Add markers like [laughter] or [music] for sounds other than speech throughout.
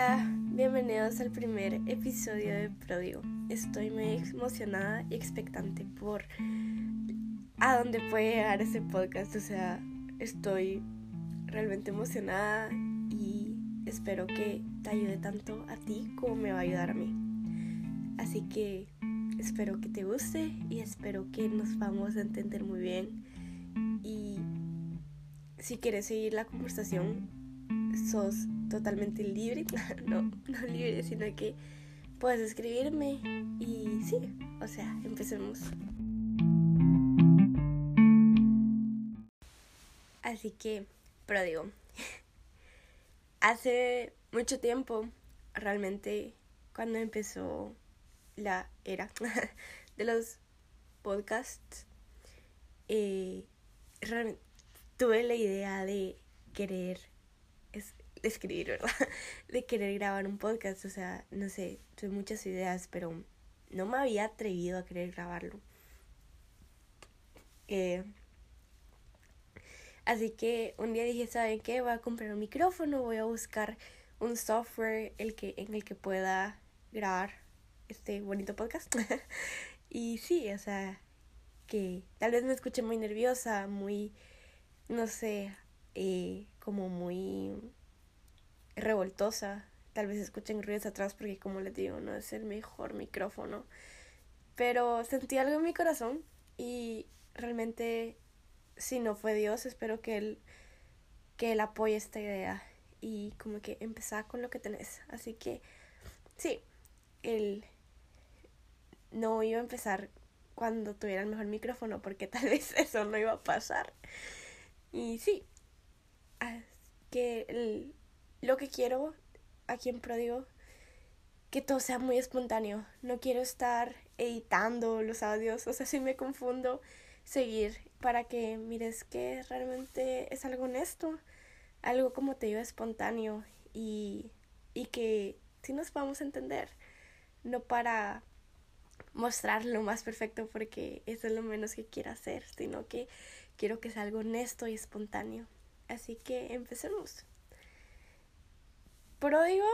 Hola, bienvenidos al primer episodio de Pródigo. Estoy muy emocionada y expectante por a dónde puede llegar este podcast. O sea, estoy realmente emocionada y espero que te ayude tanto a ti como me va a ayudar a mí. Así que espero que te guste y espero que nos vamos a entender muy bien. Y si quieres seguir la conversación, sos totalmente libre, [laughs] no, no libre, sino que puedes escribirme y sí, o sea, empecemos. Así que, pero digo, [laughs] hace mucho tiempo, realmente, cuando empezó la era [laughs] de los podcasts, eh, realmente tuve la idea de querer escribir, ¿verdad? [laughs] De querer grabar un podcast, o sea, no sé, tuve muchas ideas, pero no me había atrevido a querer grabarlo. Eh, así que un día dije, ¿saben qué? Voy a comprar un micrófono, voy a buscar un software el que, en el que pueda grabar este bonito podcast. [laughs] y sí, o sea, que tal vez me escuche muy nerviosa, muy, no sé, eh, como muy revoltosa. Tal vez escuchen ruidos atrás porque como les digo, no es el mejor micrófono. Pero sentí algo en mi corazón y realmente si no fue Dios, espero que él que él apoye esta idea y como que empezar con lo que tenés. Así que sí, él no iba a empezar cuando tuviera el mejor micrófono porque tal vez [laughs] eso no iba a pasar. Y sí, que el, lo que quiero aquí en Pródigo, que todo sea muy espontáneo. No quiero estar editando los audios, o sea, si me confundo, seguir para que mires que realmente es algo honesto, algo como te digo espontáneo y, y que si nos a entender, no para mostrar lo más perfecto porque eso es lo menos que quiero hacer, sino que quiero que sea algo honesto y espontáneo. Así que empecemos. Pródigo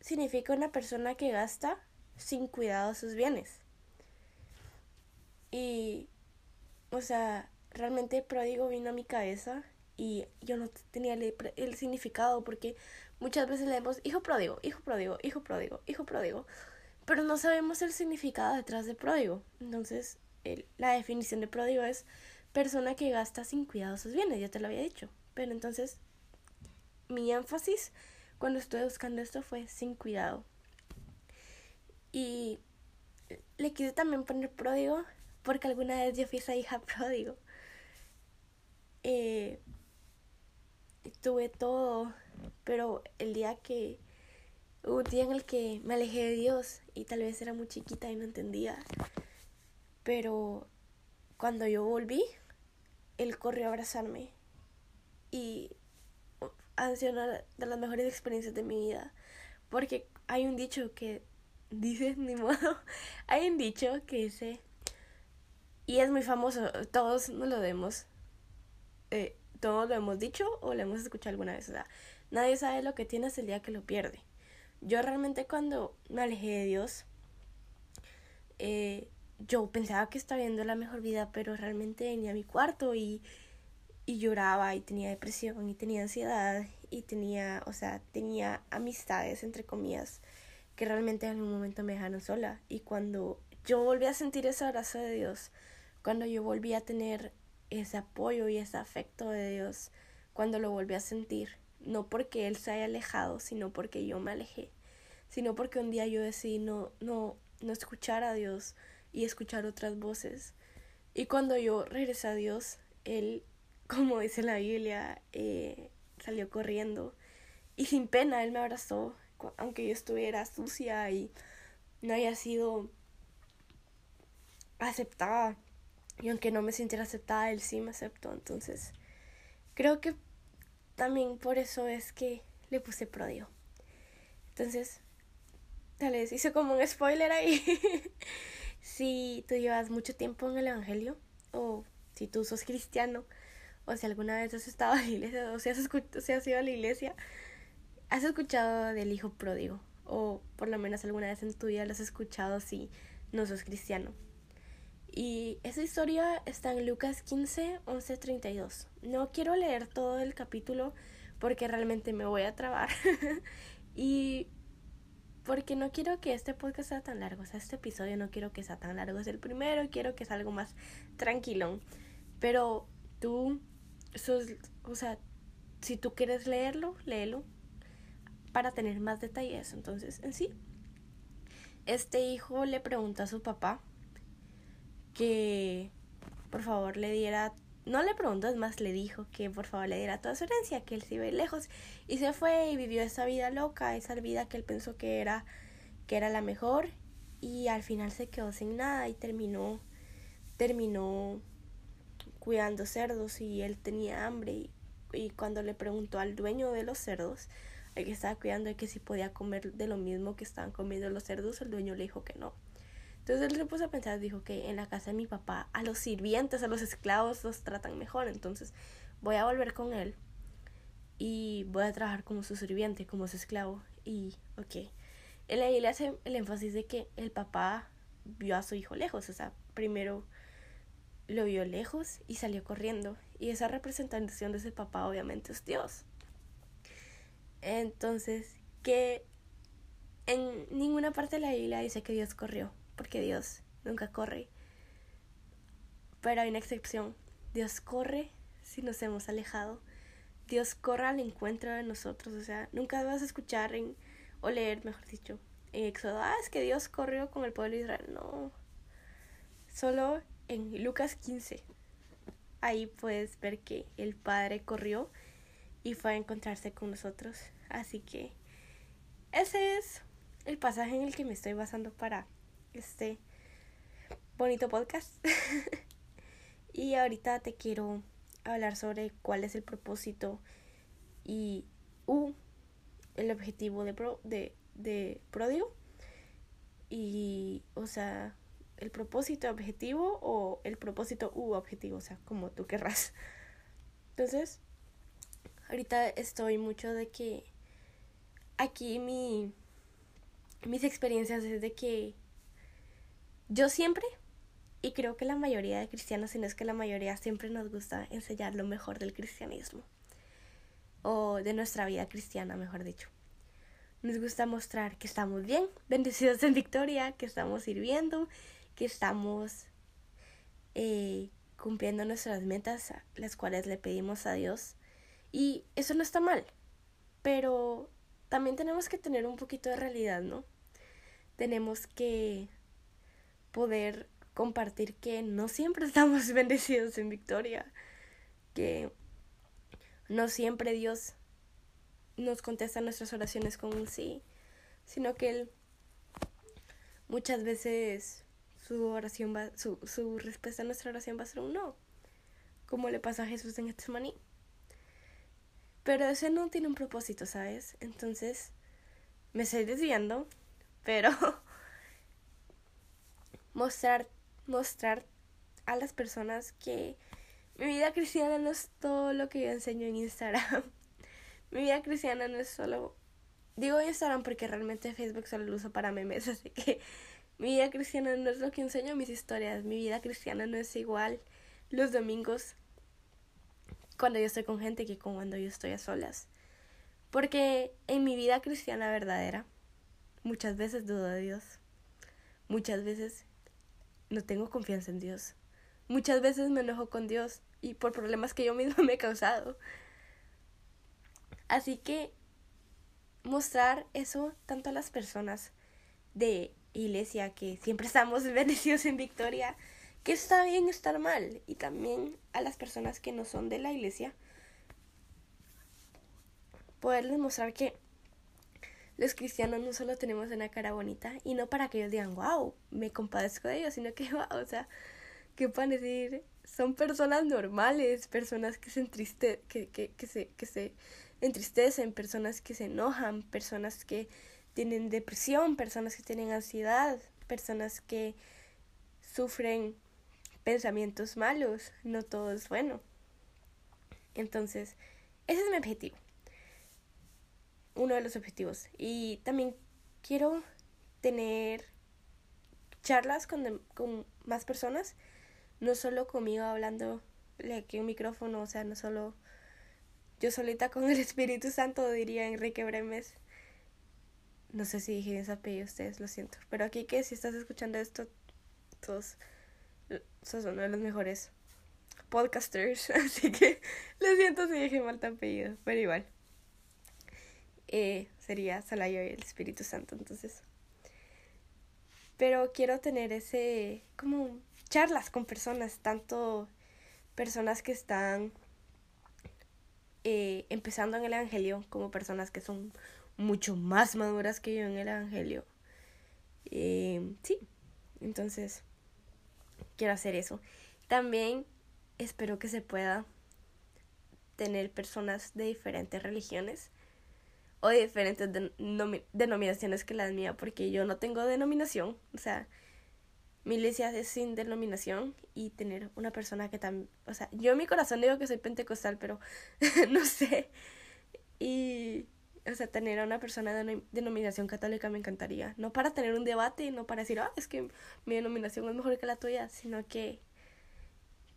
significa una persona que gasta sin cuidado sus bienes. Y, o sea, realmente pródigo vino a mi cabeza y yo no tenía el, el, significado porque muchas veces leemos hijo pródigo, hijo pródigo, hijo pródigo, hijo pródigo, pero no sabemos el significado detrás de pródigo. Entonces, la definición de pródigo es persona que gasta sin cuidado sus bienes, ya te lo había dicho. Pero entonces, mi énfasis cuando estuve buscando esto fue sin cuidado. Y le quise también poner pródigo porque alguna vez yo fui esa hija [laughs] pródigo. Eh, tuve todo, pero el día que hubo un día en el que me alejé de Dios y tal vez era muy chiquita y no entendía, pero cuando yo volví, Él corrió a abrazarme y han sido una de las mejores experiencias de mi vida. Porque hay un dicho que dice, [laughs] ni modo, hay un dicho que dice, y es muy famoso, todos nos lo hemos, eh, todos lo hemos dicho o lo hemos escuchado alguna vez. O sea, nadie sabe lo que tienes el día que lo pierde. Yo realmente cuando me alejé de Dios, eh, yo pensaba que estaba viendo la mejor vida, pero realmente venía a mi cuarto y y lloraba y tenía depresión y tenía ansiedad y tenía, o sea, tenía amistades, entre comillas, que realmente en algún momento me dejaron sola. Y cuando yo volví a sentir ese abrazo de Dios, cuando yo volví a tener ese apoyo y ese afecto de Dios, cuando lo volví a sentir, no porque Él se haya alejado, sino porque yo me alejé, sino porque un día yo decidí no, no, no escuchar a Dios y escuchar otras voces. Y cuando yo regresé a Dios, Él como dice la Biblia, eh, salió corriendo y sin pena él me abrazó, aunque yo estuviera sucia y no haya sido aceptada. Y aunque no me sintiera aceptada, él sí me aceptó. Entonces, creo que también por eso es que le puse prodio. Entonces, tal vez hice como un spoiler ahí. [laughs] si tú llevas mucho tiempo en el Evangelio, o si tú sos cristiano, o si alguna vez has estado [laughs] en la iglesia o si has, ido a la iglesia, ¿Has escuchado del hijo pródigo? O por lo menos alguna vez en tu vida lo has escuchado si no sos cristiano. Y esa historia está en Lucas 15, 11, 32. No quiero leer todo el capítulo porque realmente me voy a trabar. [laughs] y porque no quiero que este podcast sea tan largo. O sea, este episodio no quiero que sea tan largo. Es el primero, quiero que sea algo más tranquilo. Pero tú, sos, o sea, si tú quieres leerlo, léelo para tener más detalles. Entonces, en sí, este hijo le preguntó a su papá que por favor le diera, no le preguntó, es más, le dijo que por favor le diera toda su herencia, que él se iba lejos. Y se fue y vivió esa vida loca, esa vida que él pensó que era, que era la mejor. Y al final se quedó sin nada y terminó, terminó cuidando cerdos y él tenía hambre. Y, y cuando le preguntó al dueño de los cerdos, el que estaba cuidando de que si podía comer de lo mismo que estaban comiendo los cerdos, el dueño le dijo que no. Entonces él se puso a pensar, dijo que en la casa de mi papá a los sirvientes, a los esclavos los tratan mejor, entonces voy a volver con él y voy a trabajar como su sirviente, como su esclavo. Y, ok. En la le hace el énfasis de que el papá vio a su hijo lejos, o sea, primero lo vio lejos y salió corriendo. Y esa representación de ese papá obviamente es Dios. Entonces, que en ninguna parte de la Biblia dice que Dios corrió, porque Dios nunca corre. Pero hay una excepción. Dios corre si nos hemos alejado. Dios corre al encuentro de nosotros. O sea, nunca vas a escuchar en, o leer, mejor dicho, en Éxodo, ah, es que Dios corrió con el pueblo de Israel. No. Solo en Lucas 15. Ahí puedes ver que el Padre corrió y fue a encontrarse con nosotros. Así que ese es el pasaje en el que me estoy basando para este bonito podcast. [laughs] y ahorita te quiero hablar sobre cuál es el propósito y uh, el objetivo de, pro, de, de Prodio. Y, o sea, el propósito objetivo o el propósito u objetivo, o sea, como tú querrás. Entonces, ahorita estoy mucho de que aquí mi mis experiencias es de que yo siempre y creo que la mayoría de cristianos, si no es que la mayoría, siempre nos gusta enseñar lo mejor del cristianismo. O de nuestra vida cristiana, mejor dicho. Nos gusta mostrar que estamos bien, bendecidos en victoria, que estamos sirviendo, que estamos eh, cumpliendo nuestras metas, las cuales le pedimos a Dios y eso no está mal, pero también tenemos que tener un poquito de realidad, ¿no? Tenemos que poder compartir que no siempre [laughs] estamos bendecidos en victoria, que no siempre Dios nos contesta nuestras oraciones con un sí, sino que Él muchas veces su oración su, respuesta a nuestra oración va a ser un no, como le pasa a Jesús en Getsemaní. Pero ese no tiene un propósito, ¿sabes? Entonces, me estoy desviando, pero [laughs] mostrar, mostrar a las personas que mi vida cristiana no es todo lo que yo enseño en Instagram. [laughs] mi vida cristiana no es solo... Digo Instagram porque realmente Facebook solo lo uso para memes, [laughs] así que mi vida cristiana no es lo que enseño en mis historias. Mi vida cristiana no es igual los domingos cuando yo estoy con gente que cuando yo estoy a solas. Porque en mi vida cristiana verdadera, muchas veces dudo de Dios. Muchas veces no tengo confianza en Dios. Muchas veces me enojo con Dios y por problemas que yo misma [laughs] me he causado. Así que mostrar eso tanto a las personas de iglesia que siempre [laughs] estamos bendecidos en victoria que está bien estar mal. Y también a las personas que no son de la iglesia poderles mostrar que los cristianos no solo tenemos una cara bonita y no para que ellos digan wow me compadezco de ellos sino que [laughs] wow o sea que puedan decir son personas normales personas que se que, que, que se que se entristecen personas que se enojan personas que tienen depresión personas que tienen ansiedad personas que sufren pensamientos malos, no todo es bueno. Entonces, ese es mi objetivo. uno de los objetivos. Y también quiero tener charlas con, con más personas, no solo conmigo hablando aquí un micrófono, o sea, no solo yo solita con el [laughs] Espíritu Santo, diría Enrique Bremes. No sé si dije ese apellido ustedes, lo siento. Pero aquí que si estás escuchando esto, todos sos uno de los mejores podcasters. [laughs] Así que lo siento si dije mal tu apellido, pero igual. Eh, sería Salayo y el Espíritu Santo, entonces. Pero quiero tener ese, como charlas con personas, tanto personas que están eh, empezando en el Evangelio como personas que son mucho más maduras que yo en el Evangelio. Eh, sí, entonces quiero hacer eso. También espero que se pueda tener personas de diferentes religiones o de diferentes denominaciones que las mía, porque yo no tengo denominación, o sea, mi iglesia es sin denominación y tener una persona que también, o sea, yo en mi corazón digo que soy pentecostal, pero [laughs] no sé, y, o sea, tener a una persona de denominación católica me encantaría, no para tener un debate, no para decir, ah, es que mi denominación es mejor que la tuya, sino que,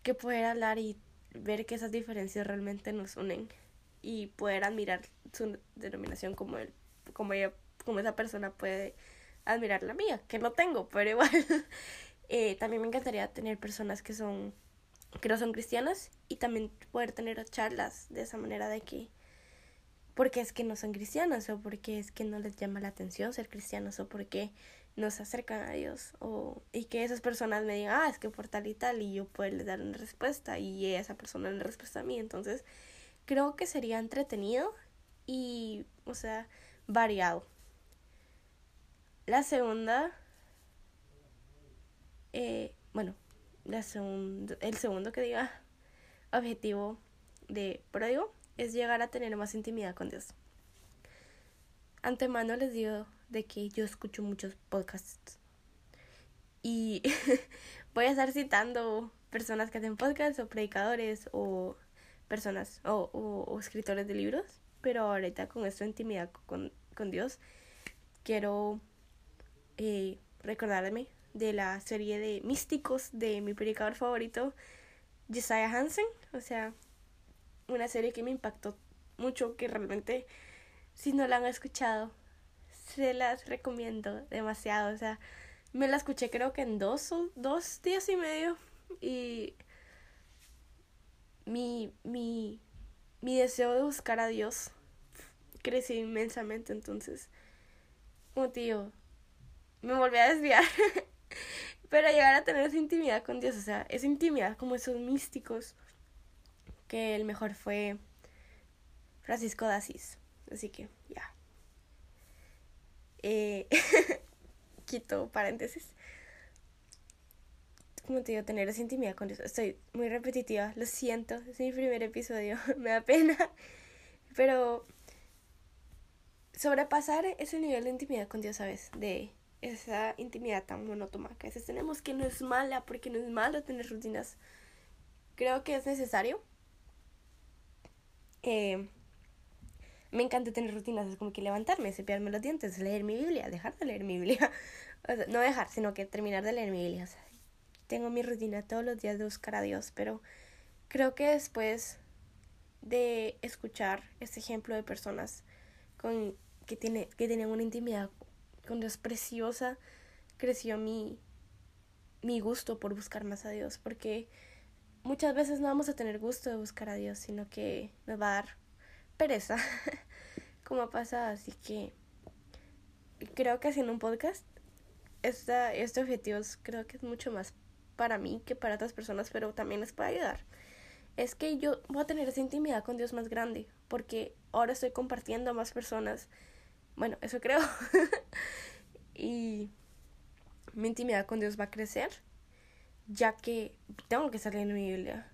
que poder hablar y ver que esas diferencias realmente nos unen y poder admirar su denominación como él, como ella, como esa persona puede admirar la mía, que no tengo, pero igual. [laughs] eh, también me encantaría tener personas que son que no son cristianas y también poder tener charlas de esa manera de que porque es que no son cristianos o porque es que no les llama la atención ser cristianos o porque no se acercan a Dios o y que esas personas me digan ah es que por tal y tal y yo poderles dar una respuesta y esa persona le respuesta a mí entonces creo que sería entretenido y, o sea, variado. La segunda, eh, bueno, la el segundo que diga objetivo de pródigo es llegar a tener más intimidad con Dios. Antemano les digo de que yo escucho muchos podcasts. Y [laughs] voy a estar citando personas que hacen podcasts o predicadores o personas o, o, escritores de libros, pero ahorita con esta intimidad con, con Dios, quiero eh, recordarme de la serie de místicos de mi predicador favorito, Josiah Hansen, o sea, una serie que me impactó mucho, que realmente, si no la han escuchado, se las recomiendo demasiado, o sea, me la escuché creo que en dos, dos días y medio y mi, mi, mi deseo de buscar a Dios creció inmensamente. Entonces, como tío, me volví a desviar. [laughs] Pero llegar a tener esa intimidad con Dios, o sea, esa intimidad como esos místicos, el mejor fue Francisco de Asís. Así que, ya. Eh, [laughs] quito paréntesis como te digo, tener esa intimidad con Dios. Estoy muy repetitiva, lo siento, es mi primer episodio, [laughs] me da pena. Pero sobrepasar ese nivel de intimidad con Dios, ¿sabes? De esa intimidad tan monótona que a veces tenemos, que no es mala, porque no es malo tener rutinas. Creo que es necesario. Me encanta tener rutinas, es como que levantarme, cepillarme los dientes, leer mi Biblia, dejar de leer mi Biblia. [laughs] no dejar, sino que terminar de leer mi Biblia tengo mi rutina todos los días de buscar a Dios, pero creo que después de escuchar este ejemplo de personas con, que, tiene, que tienen una intimidad con Dios preciosa, creció mi, mi gusto por buscar más a Dios, porque muchas veces no vamos a tener gusto de buscar a Dios, sino que nos va a dar pereza, [laughs] como ha pasado, así que creo que haciendo un podcast, esta, este objetivo creo que es mucho más para mí que para otras personas, pero también les puede ayudar. Es que yo voy a tener esa intimidad con Dios más grande, porque ahora estoy compartiendo a más personas. Bueno, eso creo. [laughs] y mi intimidad con Dios va a crecer, ya que tengo que salir en mi Biblia.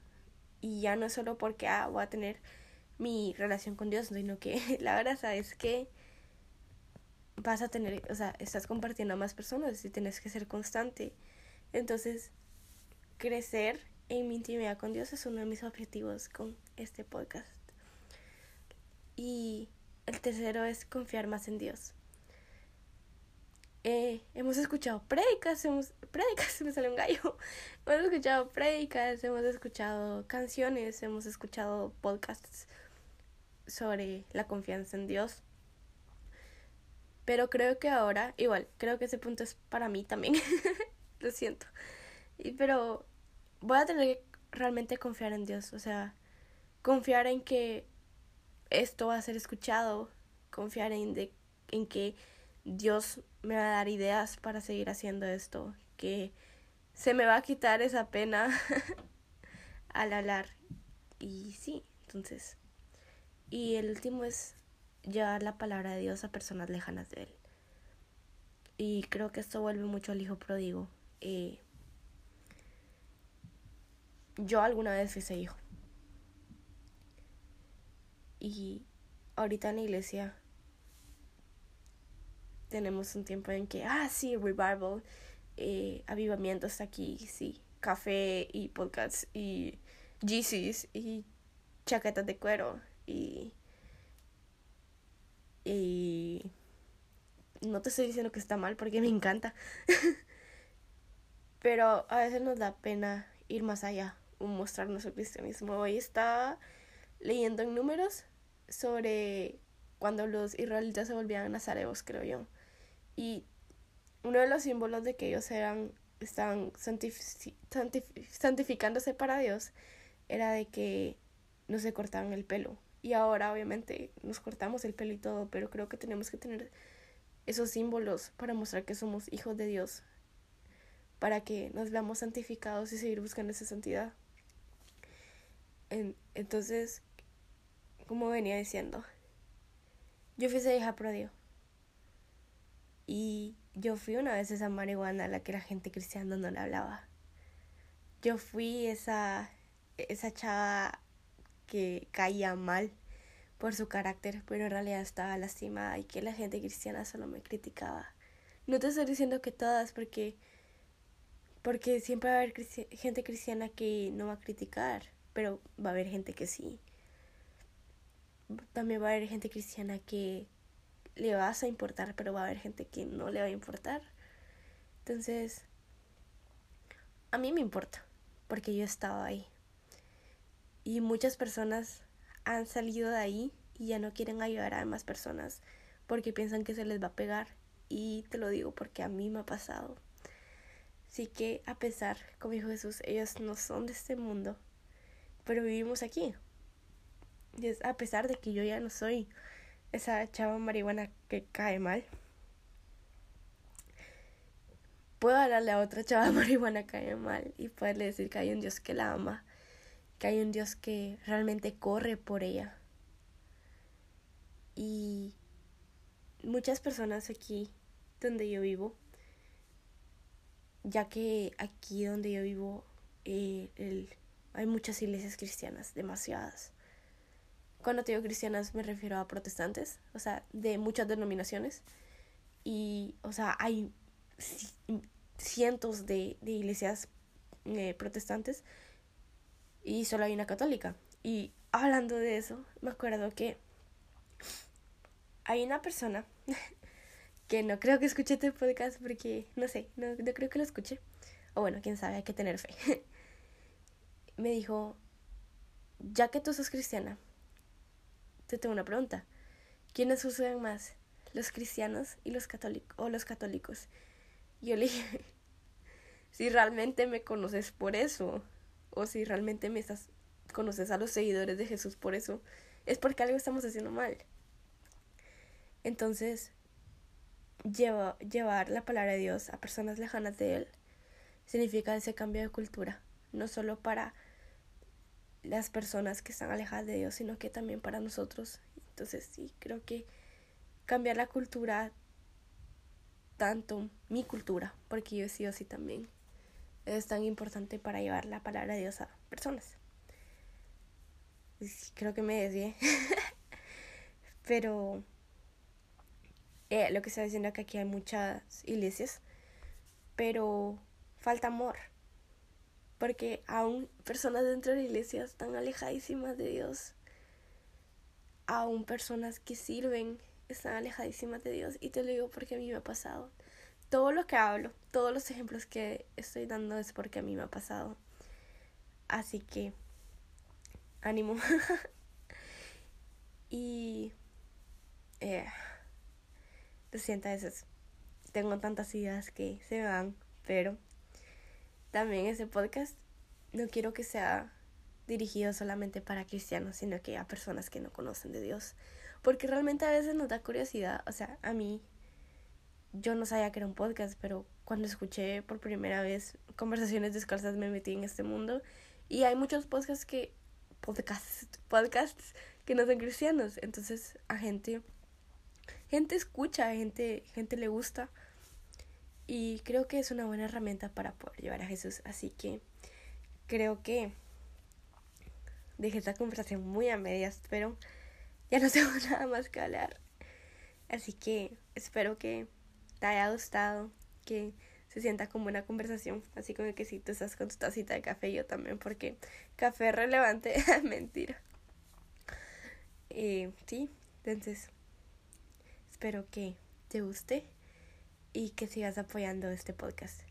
Y ya no es solo porque ah, voy a tener mi relación con Dios, sino que [laughs] la verdad es que vas a tener, o sea, estás compartiendo a más personas y tienes que ser constante. Entonces, crecer en mi intimidad con Dios es uno de mis objetivos con este podcast. Y el tercero es confiar más en Dios. Eh, hemos escuchado prédicas, hemos, prédicas, [laughs] me sale un gallo, [laughs] hemos escuchado prédicas, hemos escuchado canciones, hemos escuchado podcasts sobre la confianza en Dios. Pero creo que ahora, igual, creo que ese punto es para mí también, [laughs] lo siento. Y, pero voy a tener que realmente confiar en Dios, o sea, confiar en que esto va a ser escuchado, confiar en, de, en que Dios me va a dar ideas para seguir haciendo esto, que se me va a quitar esa pena [laughs] al hablar. Y sí, entonces. Y el último es llevar la palabra de Dios a personas lejanas de Él. Y creo que esto vuelve mucho al hijo pródigo. Eh, yo alguna vez fui ese hijo. Y ahorita en la iglesia tenemos un tiempo en que, ah, sí, revival, eh, avivamiento está aquí, sí, café y podcasts y GCs y chaquetas de cuero y... Y... No te estoy diciendo que está mal porque me encanta. [laughs] Pero a veces nos da pena ir más allá, mostrar nuestro cristianismo. Hoy está leyendo en números sobre cuando los israelitas se volvían nazareos, creo yo. Y uno de los símbolos de que ellos eran, estaban santificándose para Dios era de que no se cortaban el pelo. Y ahora obviamente nos cortamos el pelo y todo, pero creo que tenemos que tener esos símbolos para mostrar que somos hijos de Dios, para que nos veamos santificados y seguir buscando esa santidad. entonces, como venía diciendo, yo fui esa hija prodio. Y yo fui una vez esa marihuana a la que la gente cristiana no le hablaba. Yo fui esa, esa chava que caía mal por su carácter, pero en realidad estaba lastimada y que la gente cristiana solo me criticaba. No te estoy diciendo que todas, porque, porque siempre va a haber gente cristiana que no va a criticar, pero va a haber gente que sí. También va a haber gente cristiana que le vas a importar, pero va a haber gente que no le va a importar. Entonces, a mí me importa, porque yo estaba ahí. Y muchas personas han salido de ahí y ya no quieren ayudar a demás personas porque piensan que se les va a pegar. Y te lo digo porque a mí me ha pasado. Así que a pesar, como dijo Jesús, ellos no son de este mundo, pero vivimos aquí. Y es a pesar de que yo ya no soy esa chava marihuana que cae mal. Puedo hablarle a otra chava [laughs] marihuana que cae mal y poderle decir que hay un Dios que la ama, que hay un Dios que realmente corre por ella. Y muchas personas aquí donde yo vivo, ya que aquí donde yo vivo eh, hay muchas iglesias cristianas, demasiadas. Cuando te digo cristianas me refiero a protestantes, o sea, de muchas denominaciones. Y, o sea, hay cientos de, iglesias eh, protestantes y solo hay una católica. Y hablando de eso, me acuerdo que hay una persona [laughs] que no creo que escuche este podcast porque, no sé, no, no creo que lo escuche. O bueno, quién sabe, hay que tener fe. [laughs] me dijo, ya que tú sos cristiana, te tengo una pregunta. ¿Quiénes usan más? ¿Los cristianos y los católicos o los católicos? Yo le dije, [laughs] si realmente me conoces por eso, o si realmente me estás conoces a los seguidores de Jesús por eso, es porque algo estamos haciendo mal. Entonces, lleva, llevar la palabra de Dios a personas lejanas de Él significa ese cambio de cultura, no solo para las personas que están alejadas de Dios, sino que también para nosotros. Entonces sí, creo que cambiar la cultura, tanto mi cultura, porque yo he sido así también, es tan importante para llevar la palabra de Dios a personas. Creo que me desvié. [laughs] Pero eh, lo que está diciendo es que aquí hay muchas iglesias, pero falta amor porque aún personas dentro de la iglesia están alejadísimas de Dios. aún personas que sirven están alejadísimas de Dios. Y te lo digo porque a mí me ha pasado. Todo lo que hablo, todos los ejemplos que estoy dando es porque a mí me ha pasado. Así que, ánimo. [laughs] y... Eh, lo siento a veces. Tengo tantas ideas que se van, pero también ese podcast no quiero que sea dirigido solamente para cristianos, sino que a personas que no conocen de Dios. Porque realmente a veces nos da curiosidad. O sea, a mí, yo no sabía que era un podcast, pero cuando escuché por primera vez conversaciones descalzas me metí en este mundo. Y hay muchos podcasts que, podcasts, podcasts que no son cristianos. Entonces a gente, gente escucha, gente, gente le gusta. Y creo que es una buena herramienta para poder llevar a Jesús. Así que creo que dejé esta conversación muy a medias, pero ya no [laughs] tengo nada más que hablar. Así que espero que te haya gustado, que se sienta como una conversación, así como que si tú estás con tu tacita de café, yo también, porque café es relevante, [laughs] mentira. Y sí, entonces espero que te guste y que sigas apoyando este podcast.